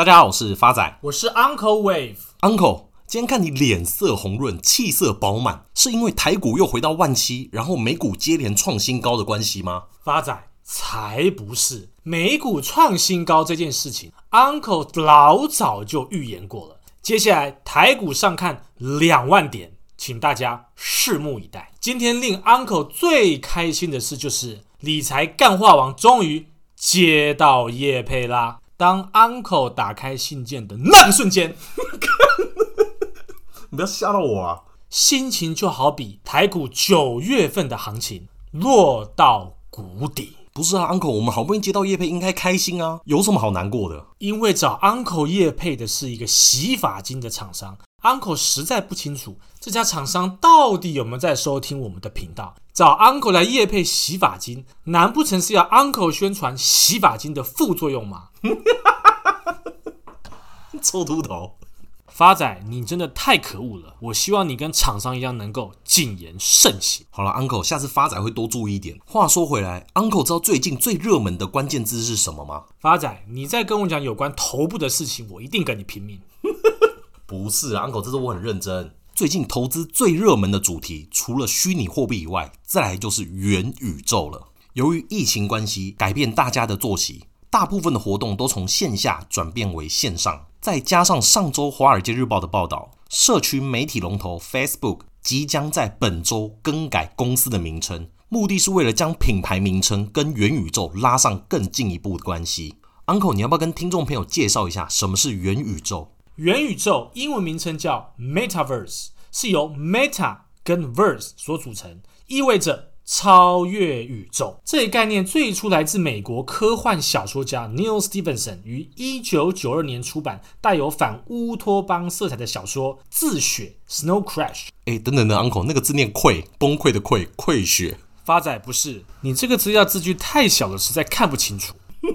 大家好，我是发仔，我是 Uncle Wave。Uncle，今天看你脸色红润，气色饱满，是因为台股又回到万七，然后美股接连创新高的关系吗？发仔，才不是，美股创新高这件事情，Uncle 老早就预言过了。接下来台股上看两万点，请大家拭目以待。今天令 Uncle 最开心的事就是理财干化王终于接到叶佩啦。当 Uncle 打开信件的那个瞬间，你不要吓到我啊！心情就好比台股九月份的行情落到谷底。不是啊，Uncle，我们好不容易接到叶配，应该开心啊，有什么好难过的？因为找 Uncle 叶配的是一个洗发精的厂商。Uncle 实在不清楚这家厂商到底有没有在收听我们的频道。找 Uncle 来夜配洗发精，难不成是要 Uncle 宣传洗发精的副作用吗？臭秃头，发仔，你真的太可恶了！我希望你跟厂商一样，能够谨言慎行。好了，Uncle，下次发仔会多注意一点。话说回来，Uncle 知道最近最热门的关键字是什么吗？发仔，你再跟我讲有关头部的事情，我一定跟你拼命。不是，Uncle，这是我很认真。最近投资最热门的主题，除了虚拟货币以外，再来就是元宇宙了。由于疫情关系，改变大家的作息，大部分的活动都从线下转变为线上。再加上上周《华尔街日报》的报道，社区媒体龙头 Facebook 即将在本周更改公司的名称，目的是为了将品牌名称跟元宇宙拉上更进一步的关系。Uncle，你要不要跟听众朋友介绍一下什么是元宇宙？元宇宙英文名称叫 Metaverse，是由 Meta 跟 Verse 所组成，意味着超越宇宙。这一概念最初来自美国科幻小说家 Neil Stephenson 于一九九二年出版带有反乌托邦色彩的小说《自雪》（Snow Crash）。哎，等等的 Uncle，那个字念溃，崩溃的溃，溃雪。发仔不是，你这个资料字距太小了，实在看不清楚。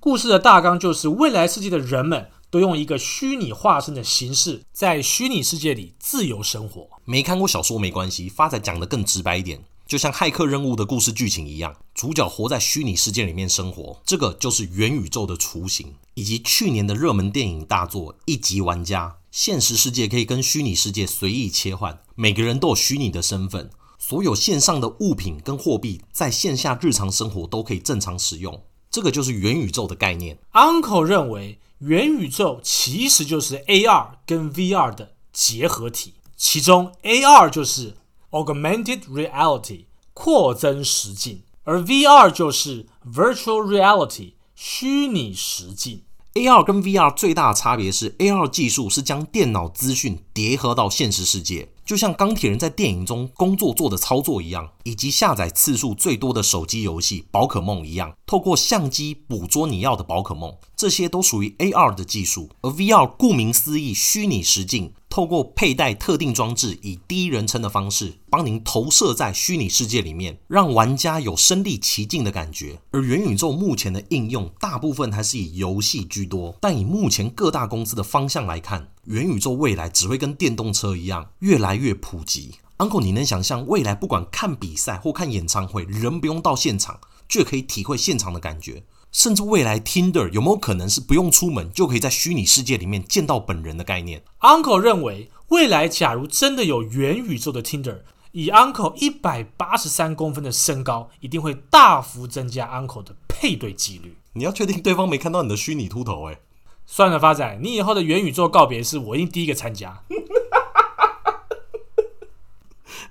故事的大纲就是未来世界的人们。都用一个虚拟化身的形式，在虚拟世界里自由生活。没看过小说没关系，发仔讲得更直白一点，就像骇客任务的故事剧情一样，主角活在虚拟世界里面生活，这个就是元宇宙的雏形。以及去年的热门电影大作《一级玩家》，现实世界可以跟虚拟世界随意切换，每个人都有虚拟的身份，所有线上的物品跟货币在线下日常生活都可以正常使用，这个就是元宇宙的概念。Uncle 认为。元宇宙其实就是 AR 跟 VR 的结合体，其中 AR 就是 Augmented Reality 扩增实境，而 VR 就是 Virtual Reality 虚拟实境。AR 跟 VR 最大的差别是，AR 技术是将电脑资讯叠合到现实世界。就像钢铁人在电影中工作做的操作一样，以及下载次数最多的手机游戏宝可梦一样，透过相机捕捉你要的宝可梦，这些都属于 AR 的技术。而 VR 顾名思义，虚拟实境。透过佩戴特定装置，以第一人称的方式帮您投射在虚拟世界里面，让玩家有身临其境的感觉。而元宇宙目前的应用大部分还是以游戏居多，但以目前各大公司的方向来看，元宇宙未来只会跟电动车一样越来越普及。Uncle，你能想象未来不管看比赛或看演唱会，人不用到现场，就可以体会现场的感觉？甚至未来 Tinder 有没有可能是不用出门就可以在虚拟世界里面见到本人的概念？Uncle 认为，未来假如真的有元宇宙的 Tinder，以 Uncle 一百八十三公分的身高，一定会大幅增加 Uncle 的配对几率。你要确定对方没看到你的虚拟秃头？哎，算了，发仔，你以后的元宇宙告别式，我一定第一个参加。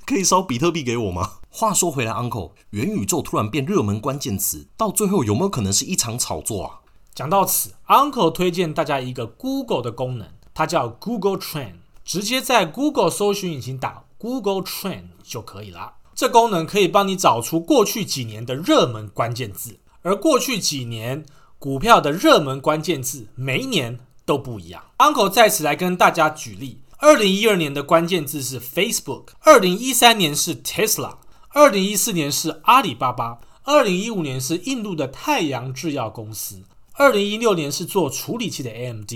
可以烧比特币给我吗？话说回来，Uncle，元宇宙突然变热门关键词，到最后有没有可能是一场炒作啊？讲到此，Uncle 推荐大家一个 Google 的功能，它叫 Google Trend，直接在 Google 搜寻引擎打 Google Trend 就可以了。这功能可以帮你找出过去几年的热门关键字，而过去几年股票的热门关键字每一年都不一样。Uncle 在此来跟大家举例。二零一二年的关键字是 Facebook，二零一三年是 Tesla，二零一四年是阿里巴巴，二零一五年是印度的太阳制药公司，二零一六年是做处理器的 AMD，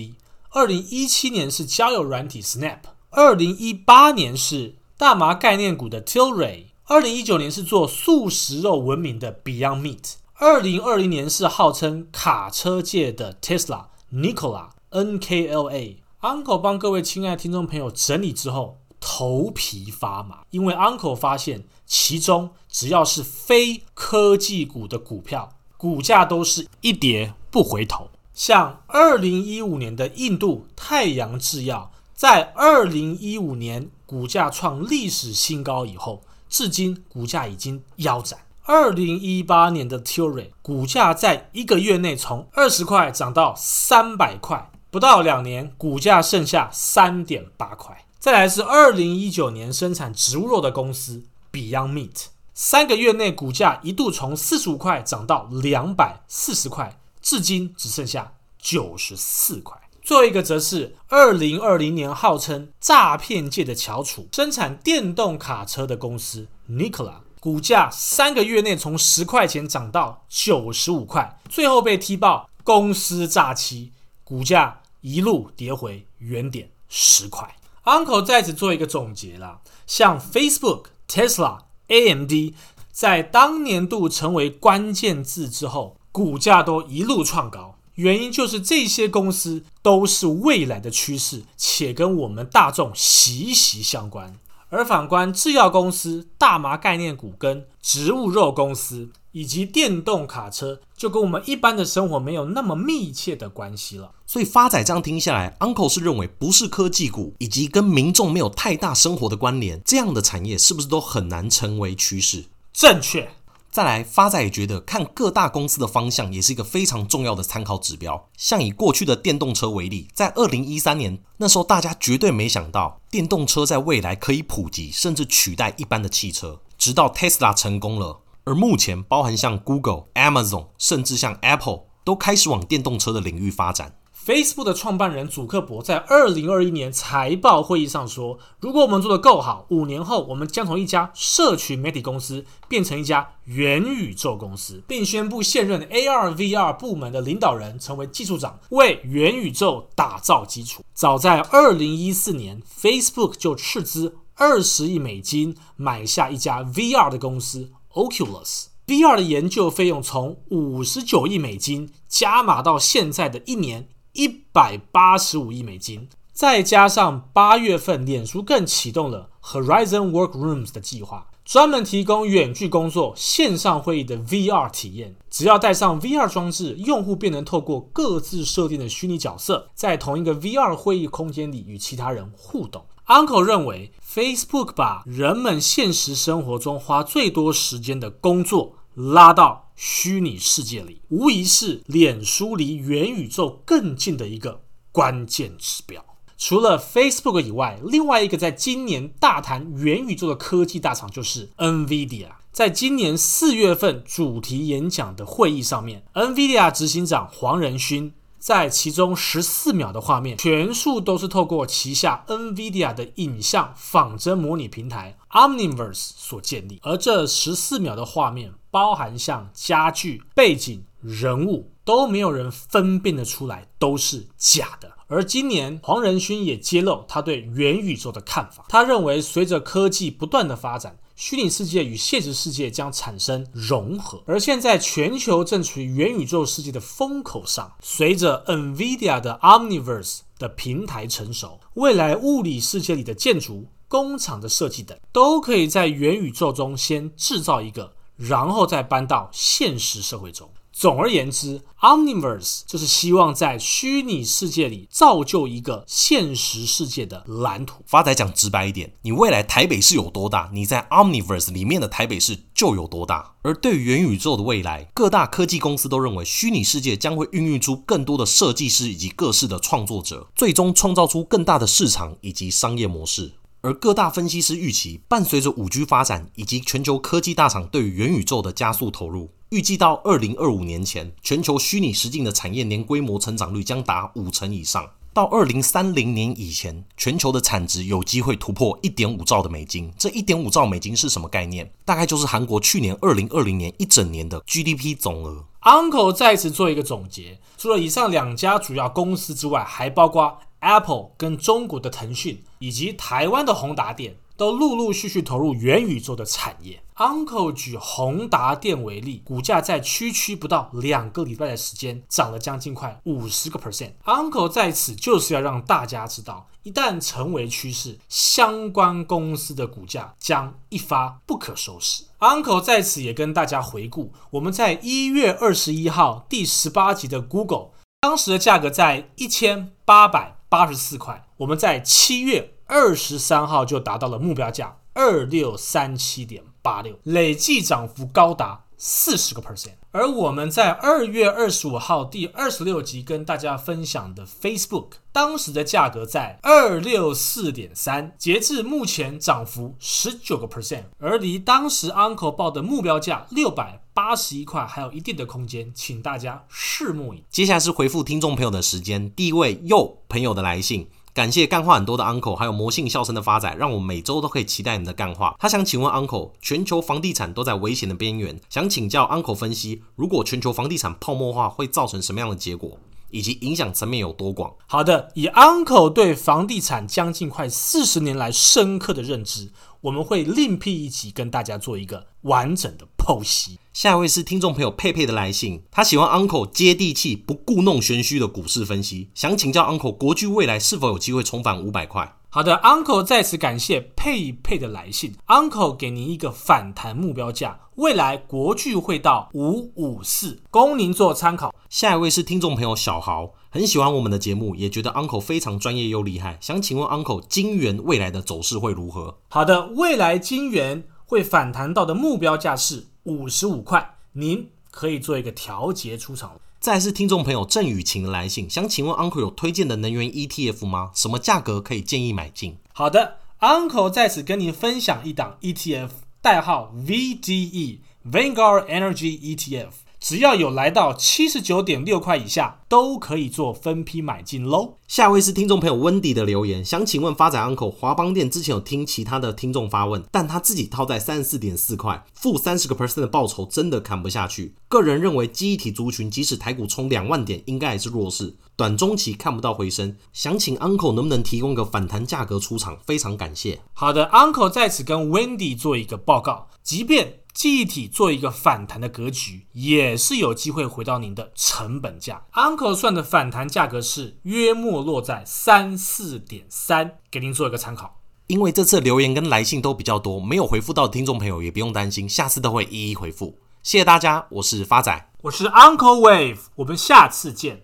二零一七年是交友软体 Snap，二零一八年是大麻概念股的 Tilray，二零一九年是做素食肉闻名的 Beyond Meat，二零二零年是号称卡车界的 Tesla，Nikola N K L A。Uncle 帮各位亲爱的听众朋友整理之后，头皮发麻，因为 Uncle 发现其中只要是非科技股的股票，股价都是一跌不回头。像二零一五年的印度太阳制药，在二零一五年股价创历史新高以后，至今股价已经腰斩。二零一八年的 Tilray 股价在一个月内从二十块涨到三百块，不到两年股价剩下三点八块。再来是二零一九年生产植物肉的公司 Beyond Meat，三个月内股价一度从四十五块涨到两百四十块。至今只剩下九十四块。最后一个则是二零二零年号称诈骗界的翘楚，生产电动卡车的公司 Nikola，股价三个月内从十块钱涨到九十五块，最后被踢爆公司诈欺，股价一路跌回原点十块。Uncle 在此做一个总结啦，像 Facebook、Tesla、AMD 在当年度成为关键字之后。股价都一路创高，原因就是这些公司都是未来的趋势，且跟我们大众息息相关。而反观制药公司、大麻概念股跟植物肉公司以及电动卡车，就跟我们一般的生活没有那么密切的关系了。所以发仔这样听下来，Uncle 是认为不是科技股以及跟民众没有太大生活的关联，这样的产业是不是都很难成为趋势？正确。再来，发仔也觉得看各大公司的方向也是一个非常重要的参考指标。像以过去的电动车为例，在二零一三年那时候，大家绝对没想到电动车在未来可以普及，甚至取代一般的汽车。直到 Tesla 成功了，而目前包含像 Google、Amazon，甚至像 Apple，都开始往电动车的领域发展。Facebook 的创办人祖克伯在二零二一年财报会议上说：“如果我们做得够好，五年后我们将从一家社群媒体公司变成一家元宇宙公司，并宣布现任 AR/VR 部门的领导人成为技术长，为元宇宙打造基础。”早在二零一四年，Facebook 就斥资二十亿美金买下一家 VR 的公司 Oculus，VR 的研究费用从五十九亿美金加码到现在的一年。一百八十五亿美金，再加上八月份，脸书更启动了 Horizon Workrooms 的计划，专门提供远距工作、线上会议的 VR 体验。只要带上 VR 装置，用户便能透过各自设定的虚拟角色，在同一个 VR 会议空间里与其他人互动。Uncle 认为，Facebook 把人们现实生活中花最多时间的工作拉到虚拟世界里，无疑是脸书离元宇宙更近的一个关键指标。除了 Facebook 以外，另外一个在今年大谈元宇宙的科技大厂就是 NVIDIA。在今年四月份主题演讲的会议上面，NVIDIA 执行长黄仁勋。在其中十四秒的画面，全数都是透过旗下 NVIDIA 的影像仿真模拟平台 Omniverse 所建立。而这十四秒的画面，包含像家具、背景、人物，都没有人分辨得出来都是假的。而今年黄仁勋也揭露他对元宇宙的看法，他认为随着科技不断的发展。虚拟世界与现实世界将产生融合，而现在全球正处于元宇宙世界的风口上。随着 NVIDIA 的 Omniverse 的平台成熟，未来物理世界里的建筑、工厂的设计等，都可以在元宇宙中先制造一个，然后再搬到现实社会中。总而言之，Omniverse 就是希望在虚拟世界里造就一个现实世界的蓝图。发仔讲直白一点，你未来台北市有多大，你在 Omniverse 里面的台北市就有多大。而对于元宇宙的未来，各大科技公司都认为，虚拟世界将会孕育出更多的设计师以及各式的创作者，最终创造出更大的市场以及商业模式。而各大分析师预期，伴随着五 G 发展以及全球科技大厂对于元宇宙的加速投入。预计到二零二五年前，全球虚拟实境的产业年规模成长率将达五成以上。到二零三零年以前，全球的产值有机会突破一点五兆的美金。这一点五兆美金是什么概念？大概就是韩国去年二零二零年一整年的 GDP 总额。Uncle 再次做一个总结，除了以上两家主要公司之外，还包括 Apple 跟中国的腾讯，以及台湾的宏达电。都陆陆续续投入元宇宙的产业。Uncle 举宏达电为例，股价在区区不到两个礼拜的时间，涨了将近快五十个 percent。Uncle 在此就是要让大家知道，一旦成为趋势，相关公司的股价将一发不可收拾。Uncle 在此也跟大家回顾，我们在一月二十一号第十八集的 Google，当时的价格在一千八百八十四块，我们在七月二十三号就达到了目标价二六三七点。八六累计涨幅高达四十个 percent，而我们在二月二十五号第二十六集跟大家分享的 Facebook，当时的价格在二六四点三，截至目前涨幅十九个 percent，而离当时 Uncle 报的目标价六百八十一块还有一定的空间，请大家拭目以。接下来是回复听众朋友的时间，第一位又朋友的来信。感谢干话很多的 Uncle，还有魔性笑声的发展，让我每周都可以期待你的干话。他想请问 Uncle，全球房地产都在危险的边缘，想请教 Uncle 分析，如果全球房地产泡沫化会造成什么样的结果，以及影响层面有多广？好的，以 Uncle 对房地产将近快四十年来深刻的认知。我们会另辟一集跟大家做一个完整的剖析。下一位是听众朋友佩佩的来信，他喜欢 Uncle 接地气、不故弄玄虚的股市分析，想请教 Uncle 国巨未来是否有机会重返五百块？好的，Uncle 再次感谢佩佩的来信，Uncle 给您一个反弹目标价，未来国巨会到五五四，供您做参考。下一位是听众朋友小豪。很喜欢我们的节目，也觉得 Uncle 非常专业又厉害。想请问 Uncle，金圆未来的走势会如何？好的，未来金圆会反弹到的目标价是五十五块，您可以做一个调节出场。再来是听众朋友郑雨晴的来信，想请问 Uncle 有推荐的能源 ETF 吗？什么价格可以建议买进？好的，Uncle 在此跟您分享一档 ETF，代号 VDE Vanguard Energy ETF。只要有来到七十九点六块以下，都可以做分批买进喽。下位是听众朋友温迪的留言，想请问发展 Uncle，华邦店之前有听其他的听众发问，但他自己套在三十四点四块，负三十个 percent 的报酬真的砍不下去。个人认为记忆体族群即使台股冲两万点，应该还是弱势，短中期看不到回升。想请 Uncle 能不能提供个反弹价格出场？非常感谢。好的，Uncle 在此跟 Wendy 做一个报告，即便。记忆体做一个反弹的格局，也是有机会回到您的成本价。Uncle 算的反弹价格是约莫落在三四点三，给您做一个参考。因为这次留言跟来信都比较多，没有回复到的听众朋友也不用担心，下次都会一一回复。谢谢大家，我是发仔，我是 Uncle Wave，我们下次见。